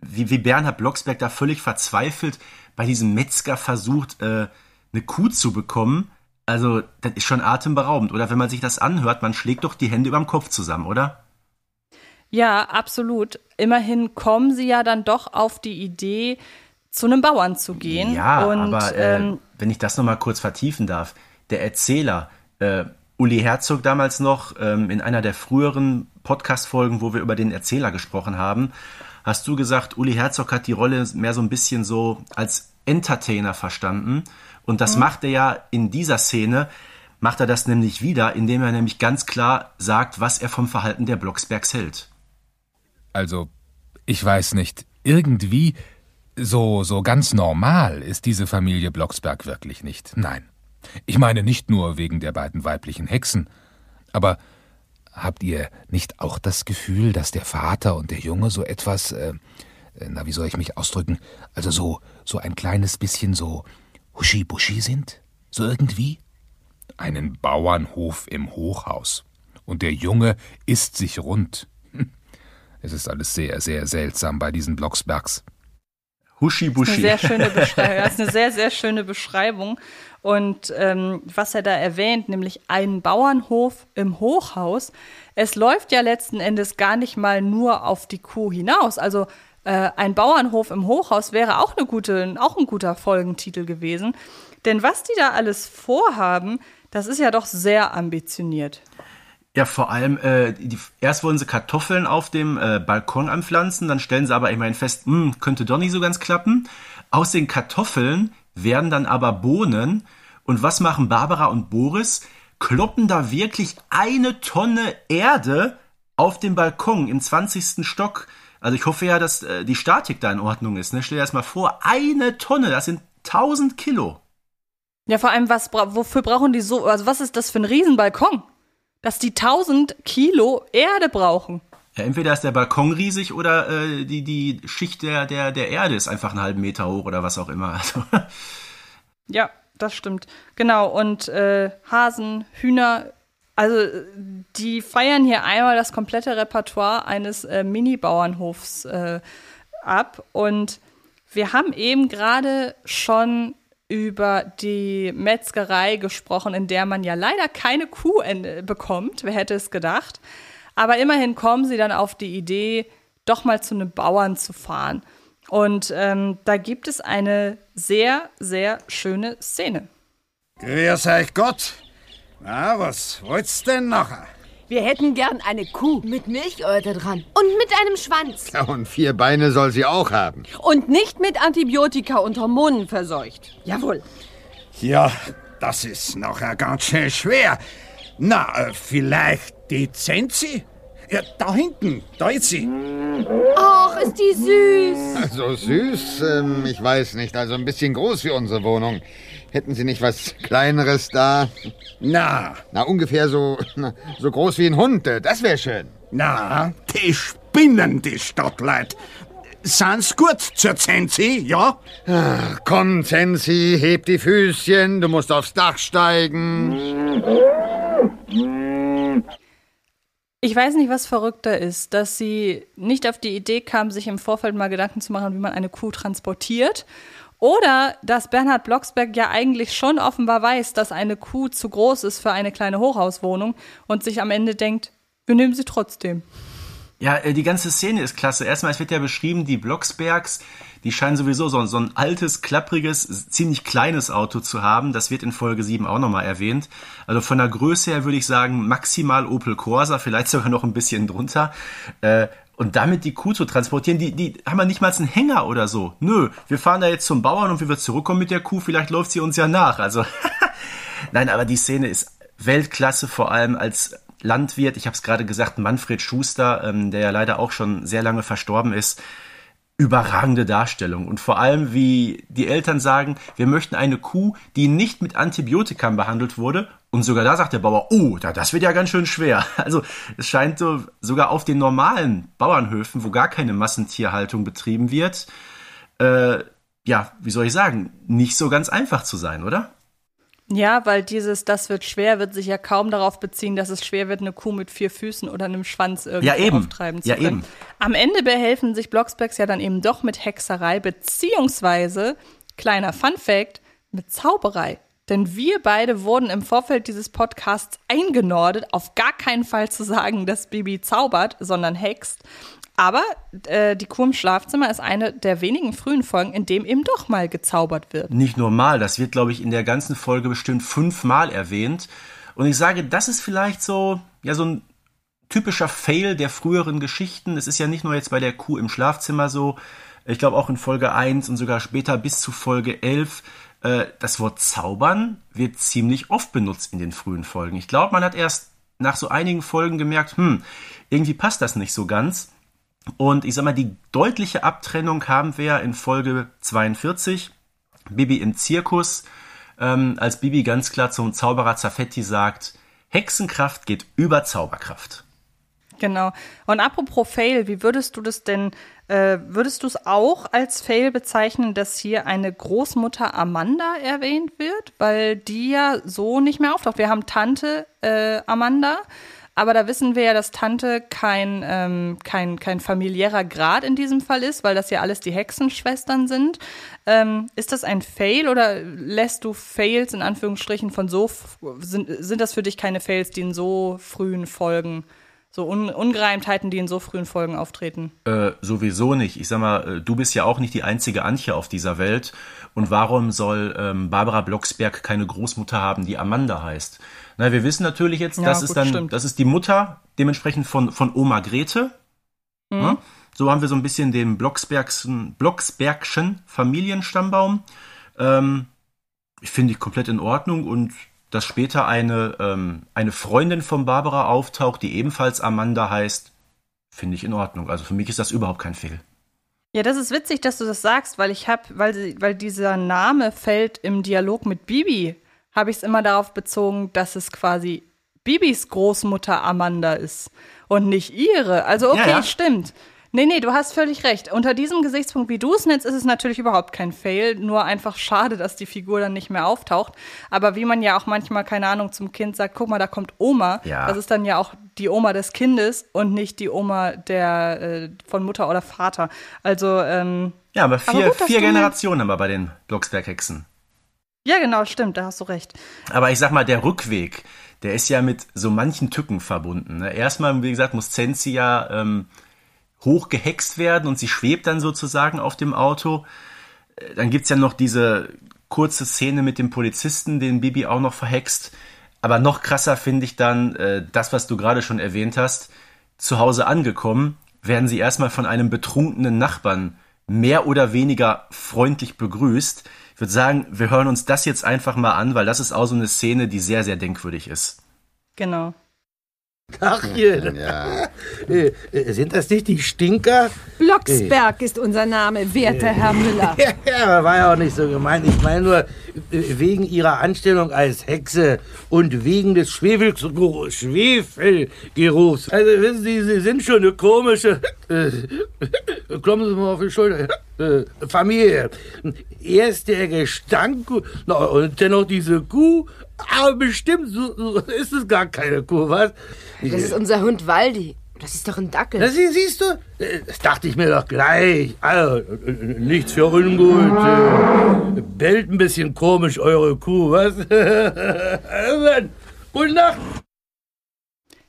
wie, wie Bernhard Blocksberg da völlig verzweifelt bei diesem Metzger versucht, äh, eine Kuh zu bekommen. Also, das ist schon atemberaubend. Oder wenn man sich das anhört, man schlägt doch die Hände überm Kopf zusammen, oder? Ja, absolut. Immerhin kommen sie ja dann doch auf die Idee, zu einem Bauern zu gehen. Ja, und, aber äh, ähm, wenn ich das nochmal kurz vertiefen darf, der Erzähler, äh, Uli Herzog damals noch, ähm, in einer der früheren Podcast-Folgen, wo wir über den Erzähler gesprochen haben, hast du gesagt, Uli Herzog hat die Rolle mehr so ein bisschen so als Entertainer verstanden. Und das macht er ja in dieser Szene, macht er das nämlich wieder, indem er nämlich ganz klar sagt, was er vom Verhalten der Blocksbergs hält. Also, ich weiß nicht, irgendwie so, so ganz normal ist diese Familie Blocksberg wirklich nicht. Nein. Ich meine nicht nur wegen der beiden weiblichen Hexen, aber habt ihr nicht auch das Gefühl, dass der Vater und der Junge so etwas, äh, äh, na, wie soll ich mich ausdrücken, also so, so ein kleines bisschen so huschi-buschi sind? So irgendwie? Einen Bauernhof im Hochhaus. Und der Junge isst sich rund. Hm. Es ist alles sehr, sehr seltsam bei diesen Blocksbergs. Huschi Eine Buschi. sehr schöne Beschreibung. Das ist eine sehr, sehr schöne Beschreibung. Und ähm, was er da erwähnt, nämlich einen Bauernhof im Hochhaus, es läuft ja letzten Endes gar nicht mal nur auf die Kuh hinaus. Also äh, ein Bauernhof im Hochhaus wäre auch, eine gute, auch ein guter Folgentitel gewesen. Denn was die da alles vorhaben, das ist ja doch sehr ambitioniert. Ja, vor allem, äh, die, erst wollen sie Kartoffeln auf dem äh, Balkon anpflanzen, dann stellen sie aber immerhin fest, hm, könnte doch nicht so ganz klappen. Aus den Kartoffeln werden dann aber Bohnen. Und was machen Barbara und Boris? Kloppen da wirklich eine Tonne Erde auf dem Balkon im 20. Stock. Also ich hoffe ja, dass äh, die Statik da in Ordnung ist. Ne? Stell dir das mal vor, eine Tonne, das sind 1000 Kilo. Ja, vor allem, was, wofür brauchen die so, also was ist das für ein Riesenbalkon? Dass die 1000 Kilo Erde brauchen. Ja, entweder ist der Balkon riesig oder äh, die, die Schicht der, der, der Erde ist einfach einen halben Meter hoch oder was auch immer. Also, Ja, das stimmt. Genau, und äh, Hasen, Hühner, also die feiern hier einmal das komplette Repertoire eines äh, Mini-Bauernhofs äh, ab. Und wir haben eben gerade schon über die Metzgerei gesprochen, in der man ja leider keine Kuh bekommt. Wer hätte es gedacht? Aber immerhin kommen sie dann auf die Idee, doch mal zu einem Bauern zu fahren. Und ähm, da gibt es eine sehr, sehr schöne Szene. Grüß euch Gott. Na, was wollt's denn nachher? Wir hätten gern eine Kuh. Mit Milchäute dran. Und mit einem Schwanz. Ja, und vier Beine soll sie auch haben. Und nicht mit Antibiotika und Hormonen verseucht. Jawohl. Ja, das ist nachher ganz schön schwer. Na, äh, vielleicht die Zenzi? Ja, da hinten, da ist sie. Ach, ist die süß. So süß, ähm, ich weiß nicht. Also ein bisschen groß für unsere Wohnung. Hätten Sie nicht was Kleineres da? Na, Na, ungefähr so, na, so groß wie ein Hund. äh, Das wäre schön. na, die spinnen, die Stadtleut. Sind's gut zur Zenzi, ja? Ach, komm, Zensi, heb die Füßchen. Du musst aufs Dach steigen. Ich weiß nicht, was verrückter ist, dass sie nicht auf die Idee kam, sich im Vorfeld mal Gedanken zu machen, wie man eine Kuh transportiert. Oder dass Bernhard Blocksberg ja eigentlich schon offenbar weiß, dass eine Kuh zu groß ist für eine kleine Hochhauswohnung und sich am Ende denkt, wir nehmen sie trotzdem. Ja, äh, die ganze Szene ist klasse. Erstmal, es wird ja beschrieben, die Blocksbergs, die scheinen sowieso so, so ein altes, klappriges, ziemlich kleines Auto zu haben. Das wird in Folge 7 auch nochmal erwähnt. Also von der Größe her würde ich sagen, maximal Opel Corsa, vielleicht sogar noch ein bisschen drunter. Äh, und damit die Kuh zu transportieren, die, die haben ja nicht mal einen Hänger oder so. Nö, wir fahren da jetzt zum Bauern und wie wir zurückkommen mit der Kuh, vielleicht läuft sie uns ja nach. Also, nein, aber die Szene ist Weltklasse, vor allem als Landwirt. Ich habe es gerade gesagt, Manfred Schuster, ähm, der ja leider auch schon sehr lange verstorben ist. Überragende Darstellung. Und vor allem, wie die Eltern sagen, wir möchten eine Kuh, die nicht mit Antibiotikam behandelt wurde. Und sogar da sagt der Bauer, oh, da, das wird ja ganz schön schwer. Also es scheint so, sogar auf den normalen Bauernhöfen, wo gar keine Massentierhaltung betrieben wird, äh, ja, wie soll ich sagen, nicht so ganz einfach zu sein, oder? Ja, weil dieses Das wird schwer wird sich ja kaum darauf beziehen, dass es schwer wird, eine Kuh mit vier Füßen oder einem Schwanz irgendwie Ja, eben. auftreiben zu Ja, können. eben. Am Ende behelfen sich Blocksbergs ja dann eben doch mit Hexerei, beziehungsweise, kleiner Funfact, mit Zauberei. Denn wir beide wurden im Vorfeld dieses Podcasts eingenordet, auf gar keinen Fall zu sagen, dass Bibi zaubert, sondern hext. Aber äh, die Kuh im Schlafzimmer ist eine der wenigen frühen Folgen, in dem eben doch mal gezaubert wird. Nicht normal. Das wird, glaube ich, in der ganzen Folge bestimmt fünfmal erwähnt. Und ich sage, das ist vielleicht so, ja, so ein typischer Fail der früheren Geschichten. Es ist ja nicht nur jetzt bei der Kuh im Schlafzimmer so. Ich glaube auch in Folge 1 und sogar später bis zu Folge 11. Äh, das Wort zaubern wird ziemlich oft benutzt in den frühen Folgen. Ich glaube, man hat erst nach so einigen Folgen gemerkt, hm, irgendwie passt das nicht so ganz. Und ich sag mal, die deutliche Abtrennung haben wir in Folge 42, Bibi im Zirkus, ähm, als Bibi ganz klar zum Zauberer Zaffetti sagt, Hexenkraft geht über Zauberkraft. Genau. Und apropos Fail, wie würdest du das denn, äh, würdest du es auch als Fail bezeichnen, dass hier eine Großmutter Amanda erwähnt wird? Weil die ja so nicht mehr auftaucht. Wir haben Tante äh, Amanda, aber da wissen wir ja, dass Tante kein, ähm, kein, kein familiärer Grad in diesem Fall ist, weil das ja alles die Hexenschwestern sind. Ähm, ist das ein Fail oder lässt du Fails in Anführungsstrichen von so, sind, sind das für dich keine Fails, die in so frühen Folgen so Un Ungereimtheiten, die in so frühen Folgen auftreten. Äh, sowieso nicht. Ich sag mal, äh, du bist ja auch nicht die einzige Antje auf dieser Welt. Und warum soll ähm, Barbara Blocksberg keine Großmutter haben, die Amanda heißt? Na, wir wissen natürlich jetzt, Ja, das gut, ist dann, stimmt. das ist die Mutter dementsprechend von, von Oma Grete. Mhm. Ne? So haben wir so ein bisschen den Blocksbergschen, Blocksbergschen Familienstammbaum. Ähm, ich finde ich komplett in Ordnung und dass später eine, ähm, eine Freundin von Barbara auftaucht, die ebenfalls Amanda heißt, finde ich in Ordnung. Also für mich ist das überhaupt kein Fehl. Ja, das ist witzig, dass du das sagst, weil ich habe, weil, sie- weil dieser Name fällt im Dialog mit Bibi, habe ich es immer darauf bezogen, dass es quasi Bibis Großmutter Amanda ist und nicht ihre. Also okay, Ja, ja. stimmt. Nee, nee, du hast völlig recht. Unter diesem Gesichtspunkt, wie du es nennst, ist es natürlich überhaupt kein Fail. Nur einfach schade, dass die Figur dann nicht mehr auftaucht. Aber wie man ja auch manchmal, keine Ahnung, zum Kind sagt, guck mal, da kommt Oma. Ja. Das ist dann ja auch die Oma des Kindes und nicht die Oma der äh, von Mutter oder Vater. Also, ähm, Ja, aber vier, gut, dass vier Generationen haben wir bei den Blocksberg-Hexen. ja, genau, stimmt, da hast du recht. Aber ich sag mal, der Rückweg, der ist ja mit so manchen Tücken verbunden. Ne? Erstmal, wie gesagt, muss Zenzi ja ähm, hochgehext werden und sie schwebt dann sozusagen auf dem Auto. Äh, dann gibt's ja noch diese kurze Szene mit dem Polizisten, den Bibi auch noch verhext. Aber noch krasser finde ich dann äh, das, was du gerade schon erwähnt hast. Zu Hause angekommen, werden sie erstmal von einem betrunkenen Nachbarn mehr oder weniger freundlich begrüßt. Ich würde sagen, wir hören uns das jetzt einfach mal an, weil das ist auch so eine Szene, die sehr, sehr denkwürdig ist. Genau. Tachchen. Ja. Äh, äh, Sind das nicht die Stinker? Blocksberg ist unser Name, werter Herr Müller. Ja, war ja auch nicht so gemeint. Ich meine nur, äh, wegen ihrer Anstellung als Hexe und wegen des Schwefelgeruchs. Schwefelgeruchs. Also wissen Sie, Sie sind schon eine komische, äh, klopfen Sie mal auf die Schulter, äh, Familie. Erst der Gestank und dennoch diese Kuh. Aber bestimmt so, so ist es gar keine Kuh, was? Das ist unser Hund Waldi. Das ist doch ein Dackel. Das sie- siehst du? Das dachte ich mir doch gleich. Also, nichts für ungut. Bellt ein bisschen komisch, eure Kuh, was? Also Gute Nacht.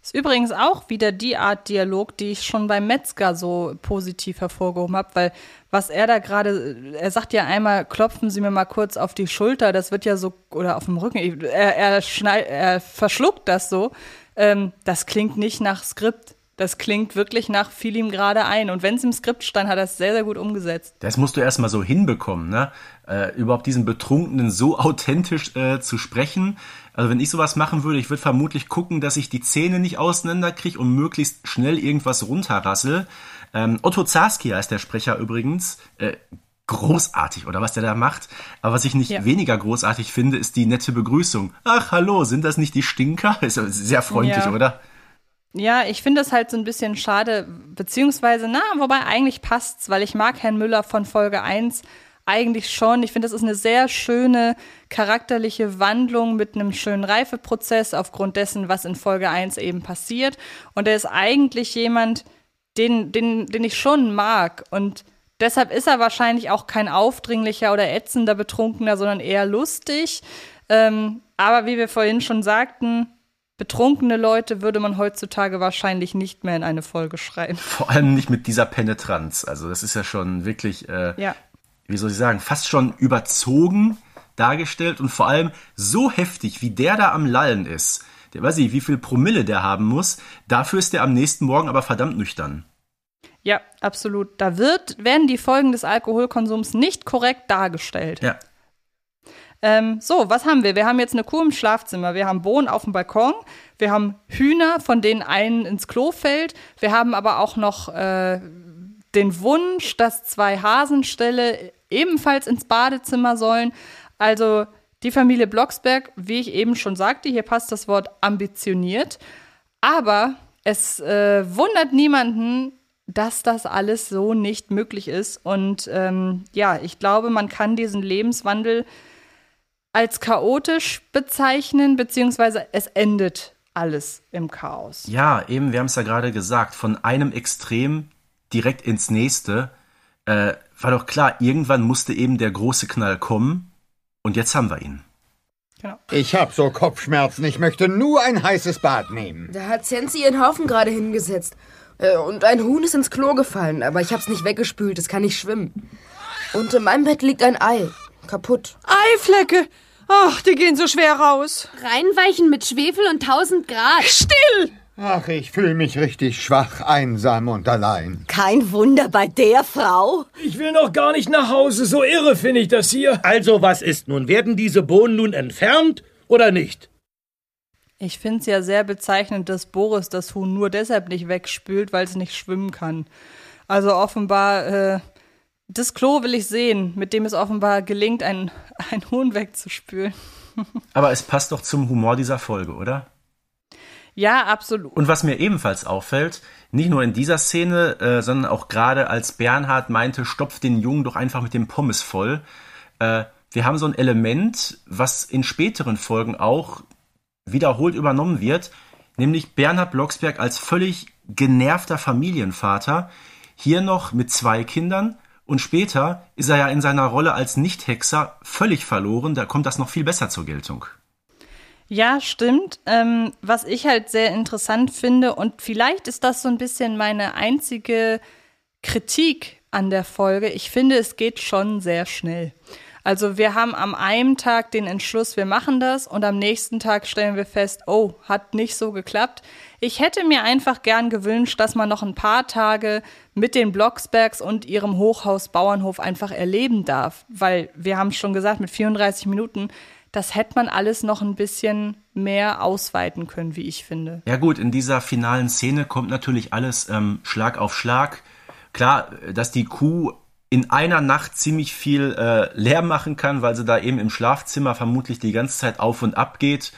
Ist übrigens auch wieder die Art Dialog, die ich schon beim Metzger so positiv hervorgehoben habe, weil was er da gerade, er sagt ja einmal, klopfen Sie mir mal kurz auf die Schulter, das wird ja so, oder auf dem Rücken, er, er, schnei, er verschluckt das so, ähm, das klingt nicht nach Skript. Das klingt wirklich nach fiel ihm gerade ein. Und wenn es im Skript stand, hat er es sehr, sehr gut umgesetzt. Das musst du erstmal so hinbekommen, ne? Äh, überhaupt diesen Betrunkenen so authentisch äh, zu sprechen. Also wenn ich sowas machen würde, ich würde vermutlich gucken, dass ich die Zähne nicht auseinanderkriege und möglichst schnell irgendwas runterrassel. Ähm, Otto Zarski heißt der Sprecher übrigens. Äh, großartig, oder was der da macht. Aber was ich nicht Ja. weniger großartig finde, ist die nette Begrüßung. Ach, hallo, sind das nicht die Stinker? Ist sehr freundlich, Ja. oder? Ja, ich finde es halt so ein bisschen schade, beziehungsweise, na, wobei eigentlich passt's, weil ich mag Herrn Müller von Folge 1 eigentlich schon. Ich finde, das ist eine sehr schöne charakterliche Wandlung mit einem schönen Reifeprozess aufgrund dessen, was in Folge 1 eben passiert. Und er ist eigentlich jemand, den, den, den ich schon mag. Und deshalb ist er wahrscheinlich auch kein aufdringlicher oder ätzender Betrunkener, sondern eher lustig. Ähm, aber wie wir vorhin schon sagten, betrunkene Leute würde man heutzutage wahrscheinlich nicht mehr in eine Folge schreiben. Vor allem nicht mit dieser Penetranz. Also das ist ja schon wirklich, äh, Ja. wie soll ich sagen, fast schon überzogen dargestellt und vor allem so heftig, wie der da am Lallen ist. Der weiß ich, wie viel Promille der haben muss. Dafür ist der am nächsten Morgen aber verdammt nüchtern. Ja, absolut. Da wird, werden die Folgen des Alkoholkonsums nicht korrekt dargestellt. Ja. Ähm, so, was haben wir? Wir haben jetzt eine Kuh im Schlafzimmer, wir haben Bohnen auf dem Balkon, wir haben Hühner, von denen einen ins Klo fällt, wir haben aber auch noch äh, den Wunsch, dass zwei Hasenställe ebenfalls ins Badezimmer sollen. Also die Familie Blocksberg, wie ich eben schon sagte, hier passt das Wort ambitioniert, aber es äh, wundert niemanden, dass das alles so nicht möglich ist. Und ähm, ja, ich glaube, man kann diesen Lebenswandel als chaotisch bezeichnen, beziehungsweise es endet alles im Chaos. Ja, eben, wir haben es ja gerade gesagt, von einem Extrem direkt ins nächste. Äh, war doch klar, irgendwann musste eben der große Knall kommen. Und jetzt haben wir ihn. Genau. Ich hab so Kopfschmerzen, ich möchte nur ein heißes Bad nehmen. Da hat Sensi ihren Haufen gerade hingesetzt. Äh, Und ein Huhn ist ins Klo gefallen, aber ich hab's nicht weggespült, es kann nicht schwimmen. Und in meinem Bett liegt ein Ei. Kaputt. Eiflecke! Ach, die gehen so schwer raus. Reinweichen mit Schwefel und 1000 Grad. Still! Ach, ich fühle mich richtig schwach, einsam und allein. Kein Wunder bei der Frau. Ich will noch gar nicht nach Hause, so irre finde ich das hier. Also, was ist nun? Werden diese Bohnen nun entfernt oder nicht? Ich finde es ja sehr bezeichnend, dass Boris das Huhn nur deshalb nicht wegspült, weil es nicht schwimmen kann. Also offenbar, äh, das Klo will ich sehen, mit dem es offenbar gelingt, ein, ein Huhn wegzuspülen. Aber es passt doch zum Humor dieser Folge, oder? Ja, absolut. Und was mir ebenfalls auffällt, nicht nur in dieser Szene, äh, sondern auch gerade als Bernhard meinte, stopft den Jungen doch einfach mit dem Pommes voll. Äh, wir haben so ein Element, was in späteren Folgen auch wiederholt übernommen wird, nämlich Bernhard Blocksberg als völlig genervter Familienvater, hier noch mit zwei Kindern und später ist er ja in seiner Rolle als Nicht-Hexer völlig verloren, da kommt das noch viel besser zur Geltung. Ja, stimmt. Ähm, was ich halt sehr interessant finde, und vielleicht ist das so ein bisschen meine einzige Kritik an der Folge, ich finde, es geht schon sehr schnell. Also wir haben am einen Tag den Entschluss, wir machen das und am nächsten Tag stellen wir fest, oh, hat nicht so geklappt. Ich hätte mir einfach gern gewünscht, dass man noch ein paar Tage mit den Blocksbergs und ihrem Hochhaus Bauernhof einfach erleben darf, weil wir haben schon gesagt, mit 34 Minuten, das hätte man alles noch ein bisschen mehr ausweiten können, wie ich finde. Ja gut, in dieser finalen Szene kommt natürlich alles ähm, Schlag auf Schlag. Klar, dass die Kuh in einer Nacht ziemlich viel äh, Lärm machen kann, weil sie da eben im Schlafzimmer vermutlich die ganze Zeit auf und ab geht.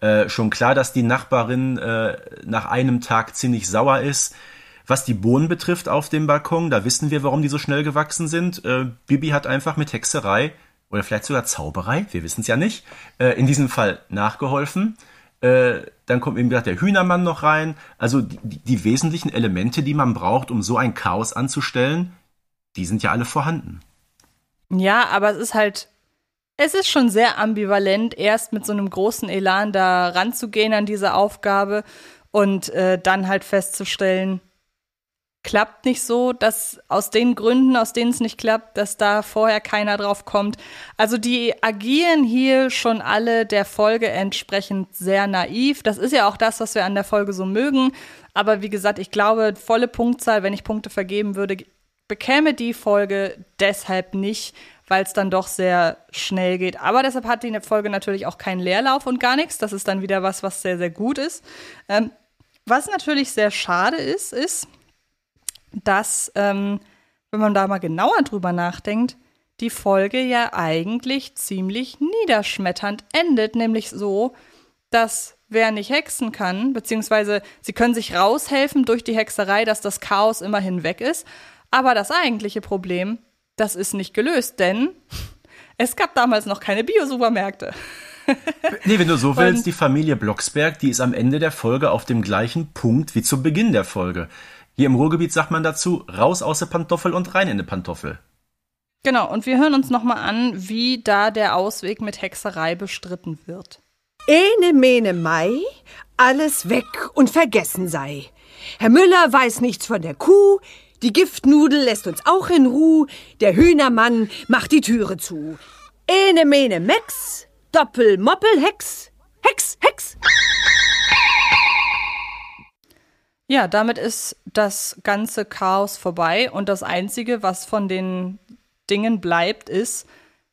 Äh, schon klar, dass die Nachbarin äh, nach einem Tag ziemlich sauer ist. Was die Bohnen betrifft auf dem Balkon, da wissen wir, warum die so schnell gewachsen sind. Äh, Bibi hat einfach mit Hexerei oder vielleicht sogar Zauberei, wir wissen es ja nicht, äh, in diesem Fall nachgeholfen. Äh, dann kommt eben gerade der Hühnermann noch rein. Also die, die wesentlichen Elemente, die man braucht, um so ein Chaos anzustellen, die sind ja alle vorhanden. Ja, aber es ist halt, es ist schon sehr ambivalent, erst mit so einem großen Elan da ranzugehen an diese Aufgabe und äh, dann halt festzustellen, klappt nicht so, dass aus den Gründen, aus denen es nicht klappt, dass da vorher keiner drauf kommt. Also die agieren hier schon alle der Folge entsprechend sehr naiv. Das ist ja auch das, was wir an der Folge so mögen. Aber wie gesagt, ich glaube, volle Punktzahl, wenn ich Punkte vergeben würde, bekäme die Folge deshalb nicht, weil es dann doch sehr schnell geht. Aber deshalb hat die Folge natürlich auch keinen Leerlauf und gar nichts. Das ist dann wieder was, was sehr, sehr gut ist. Ähm, was natürlich sehr schade ist, ist, dass, ähm, wenn man da mal genauer drüber nachdenkt, die Folge ja eigentlich ziemlich niederschmetternd endet, nämlich so, dass wer nicht hexen kann, beziehungsweise sie können sich raushelfen durch die Hexerei, dass das Chaos immerhin weg ist, aber das eigentliche Problem, das ist nicht gelöst, denn es gab damals noch keine Biosupermärkte. nee, wenn du so willst, die Familie Blocksberg, die ist am Ende der Folge auf dem gleichen Punkt wie zu Beginn der Folge. Hier im Ruhrgebiet sagt man dazu, raus aus der Pantoffel und rein in die Pantoffel. Genau, und wir hören uns nochmal an, wie da der Ausweg mit Hexerei bestritten wird. Ene mene Mai, alles weg und vergessen sei. Herr Müller weiß nichts von der Kuh, die Giftnudel lässt uns auch in Ruhe. Der Hühnermann macht die Türe zu. Ene mene Mex, Doppel Moppel Hex. Hex, Hex. Ja, damit ist das ganze Chaos vorbei und das Einzige, was von den Dingen bleibt, ist,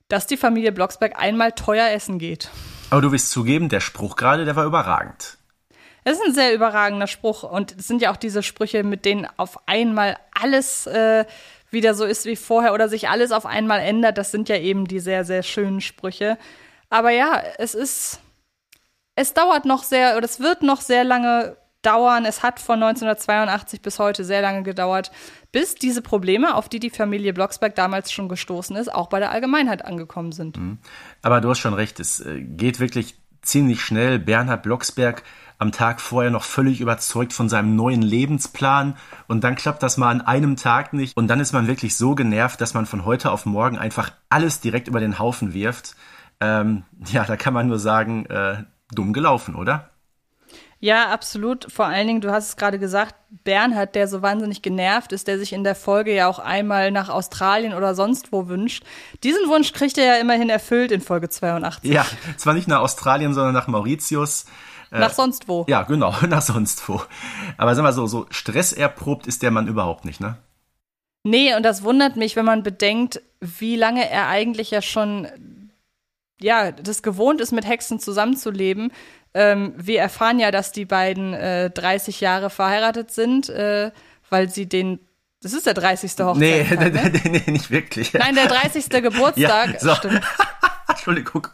dass die Familie Blocksberg einmal teuer essen geht. Aber du wirst zugeben, der Spruch gerade, der war überragend. Es ist ein sehr überragender Spruch und es sind ja auch diese Sprüche, mit denen auf einmal alles äh, wieder so ist wie vorher oder sich alles auf einmal ändert. Das sind ja eben die sehr, sehr schönen Sprüche. Aber ja, es ist, es dauert noch sehr, oder es wird noch sehr lange dauern. Es hat von 1982 bis heute sehr lange gedauert, bis diese Probleme, auf die die Familie Blocksberg damals schon gestoßen ist, auch bei der Allgemeinheit angekommen sind. Mhm. Aber du hast schon recht, es äh, geht wirklich ziemlich schnell. Bernhard Blocksberg am Tag vorher noch völlig überzeugt von seinem neuen Lebensplan und dann klappt das mal an einem Tag nicht und dann ist man wirklich so genervt, dass man von heute auf morgen einfach alles direkt über den Haufen wirft. Ähm, ja, da kann man nur sagen, äh, dumm gelaufen, oder? Ja, absolut. Vor allen Dingen, du hast es gerade gesagt, Bernhard, der so wahnsinnig genervt ist, der sich in der Folge ja auch einmal nach Australien oder sonst wo wünscht. Diesen Wunsch kriegt er ja immerhin erfüllt in Folge 82. Ja, zwar nicht nach Australien, sondern nach Mauritius. Äh, nach sonst wo. Ja, genau, nach sonst wo. Aber sag mal so, so stresserprobt ist der Mann überhaupt nicht, ne? Nee, und das wundert mich, wenn man bedenkt, wie lange er eigentlich ja schon, ja, das gewohnt ist, mit Hexen zusammenzuleben. Ähm, wir erfahren ja, dass die beiden äh, 30 Jahre verheiratet sind, äh, weil sie den das ist der 30. Hochzeit. Nee, ne? nee, nee, nicht wirklich. Nein, der 30. Geburtstag. Ja, so. Stimmt. Entschuldigung.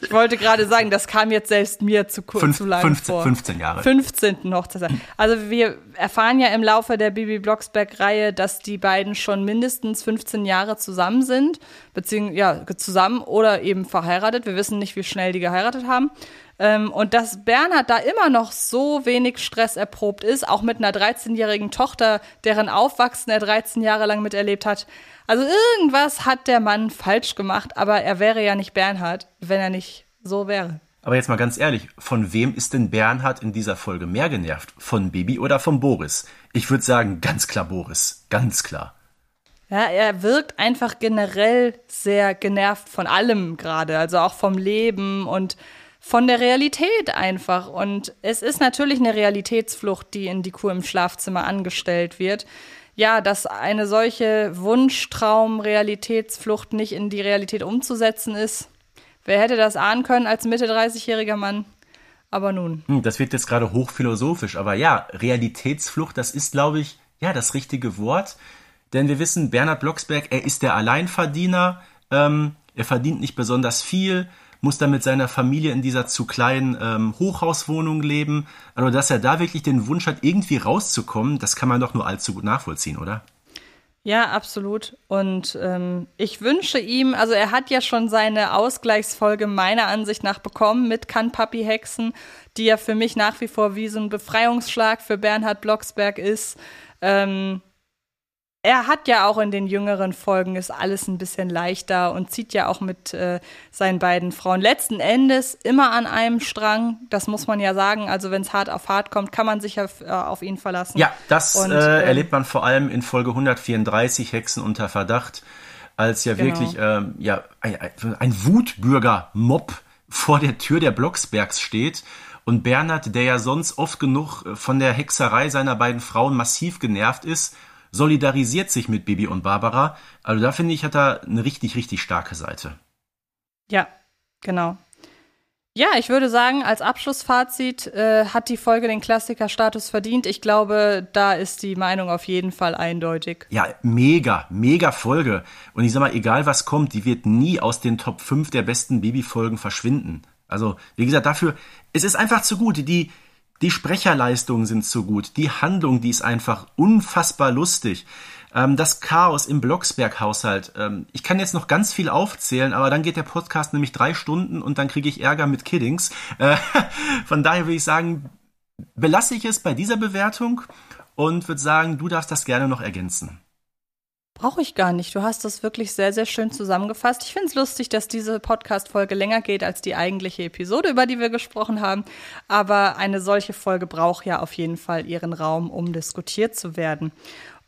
Ich wollte gerade sagen, das kam jetzt selbst mir zu kurz, Fünf, zu lang 15, vor. 15 Jahre. 15. Hochzeit. Also wir erfahren ja im Laufe der Bibi Blocksberg-Reihe, dass die beiden schon mindestens 15 Jahre zusammen sind, beziehungsweise ja, zusammen oder eben verheiratet. Wir wissen nicht, wie schnell die geheiratet haben. Ähm, und dass Bernhard da immer noch so wenig Stress erprobt ist, auch mit einer 13-jährigen Tochter, deren Aufwachsen er 13 Jahre lang miterlebt hat, also irgendwas hat der Mann falsch gemacht, aber er wäre ja nicht Bernhard, wenn er nicht so wäre. Aber jetzt mal ganz ehrlich, von wem ist denn Bernhard in dieser Folge mehr genervt? Von Bibi oder von Boris? Ich würde sagen, ganz klar Boris. Ganz klar. Ja, er wirkt einfach generell sehr genervt von allem gerade, also auch vom Leben und von der Realität einfach. Und es ist natürlich eine Realitätsflucht, die in die Kur im Schlafzimmer angestellt wird. Ja, dass eine solche Wunschtraum-Realitätsflucht nicht in die Realität umzusetzen ist. Wer hätte das ahnen können als Mitte 30-jähriger Mann? Aber nun. Hm, das wird jetzt gerade hochphilosophisch, aber ja, Realitätsflucht, das ist, glaube ich, ja, das richtige Wort. Denn wir wissen, Bernhard Blocksberg, er ist der Alleinverdiener, ähm, er verdient nicht besonders viel, muss dann mit seiner Familie in dieser zu kleinen ähm, Hochhauswohnung leben. Also, dass er da wirklich den Wunsch hat, irgendwie rauszukommen, das kann man doch nur allzu gut nachvollziehen, oder? Ja, absolut. Und ähm, ich wünsche ihm, also er hat ja schon seine Ausgleichsfolge meiner Ansicht nach bekommen mit Kann Papi Hexen, die ja für mich nach wie vor wie so ein Befreiungsschlag für Bernhard Blocksberg ist. Ähm, er hat ja auch in den jüngeren Folgen ist alles ein bisschen leichter und zieht ja auch mit äh, seinen beiden Frauen letzten Endes immer an einem Strang. Das muss man ja sagen. Also wenn es hart auf hart kommt, kann man sich auf, äh, auf ihn verlassen. Ja, das und, äh, ähm, erlebt man vor allem in Folge 134 Hexen unter Verdacht, als ja genau. wirklich ähm, ja ein, ein Wutbürger-Mob vor der Tür der Blocksbergs steht. Und Bernhard, der ja sonst oft genug von der Hexerei seiner beiden Frauen massiv genervt ist, solidarisiert sich mit Bibi und Barbara. Also da finde ich, hat er eine richtig, richtig starke Seite. Ja, genau. Ja, ich würde sagen, als Abschlussfazit äh, hat die Folge den Klassikerstatus verdient. Ich glaube, da ist die Meinung auf jeden Fall eindeutig. Ja, mega, mega Folge. Und ich sag mal, egal was kommt, die wird nie aus den Top 5 der besten Baby-Folgen verschwinden. Also, wie gesagt, dafür, es ist einfach zu gut. Die, die Sprecherleistungen sind so gut. Die Handlung, die ist einfach unfassbar lustig. Ähm, das Chaos im Blocksberg-Haushalt. Ähm, ich kann jetzt noch ganz viel aufzählen, aber dann geht der Podcast nämlich drei Stunden und dann kriege ich Ärger mit Kiddings. Äh, von daher würde ich sagen, belasse ich es bei dieser Bewertung und würde sagen, du darfst das gerne noch ergänzen. Brauche ich gar nicht. Du hast das wirklich sehr, sehr schön zusammengefasst. Ich finde es lustig, dass diese Podcast-Folge länger geht als die eigentliche Episode, über die wir gesprochen haben. Aber eine solche Folge braucht ja auf jeden Fall ihren Raum, um diskutiert zu werden.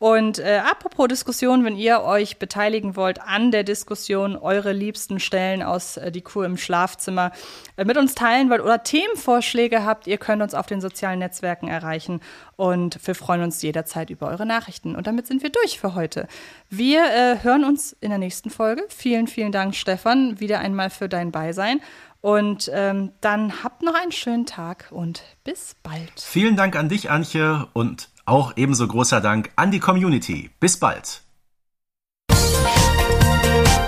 Und äh, apropos Diskussion, wenn ihr euch beteiligen wollt an der Diskussion, eure liebsten Stellen aus äh, die Kur im Schlafzimmer äh, mit uns teilen wollt oder Themenvorschläge habt, ihr könnt uns auf den sozialen Netzwerken erreichen und wir freuen uns jederzeit über eure Nachrichten. Und damit sind wir durch für heute. Wir äh, hören uns in der nächsten Folge. Vielen, vielen Dank, Stefan, wieder einmal für dein Beisein. Und ähm, dann habt noch einen schönen Tag und bis bald. Vielen Dank an dich, Antje, und auch ebenso großer Dank an die Community. Bis bald.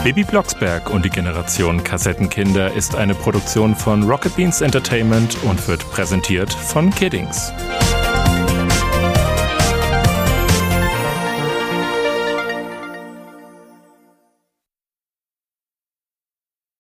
Baby Blocksberg und die Generation Kassettenkinder ist eine Produktion von Rocket Beans Entertainment und wird präsentiert von Kiddings.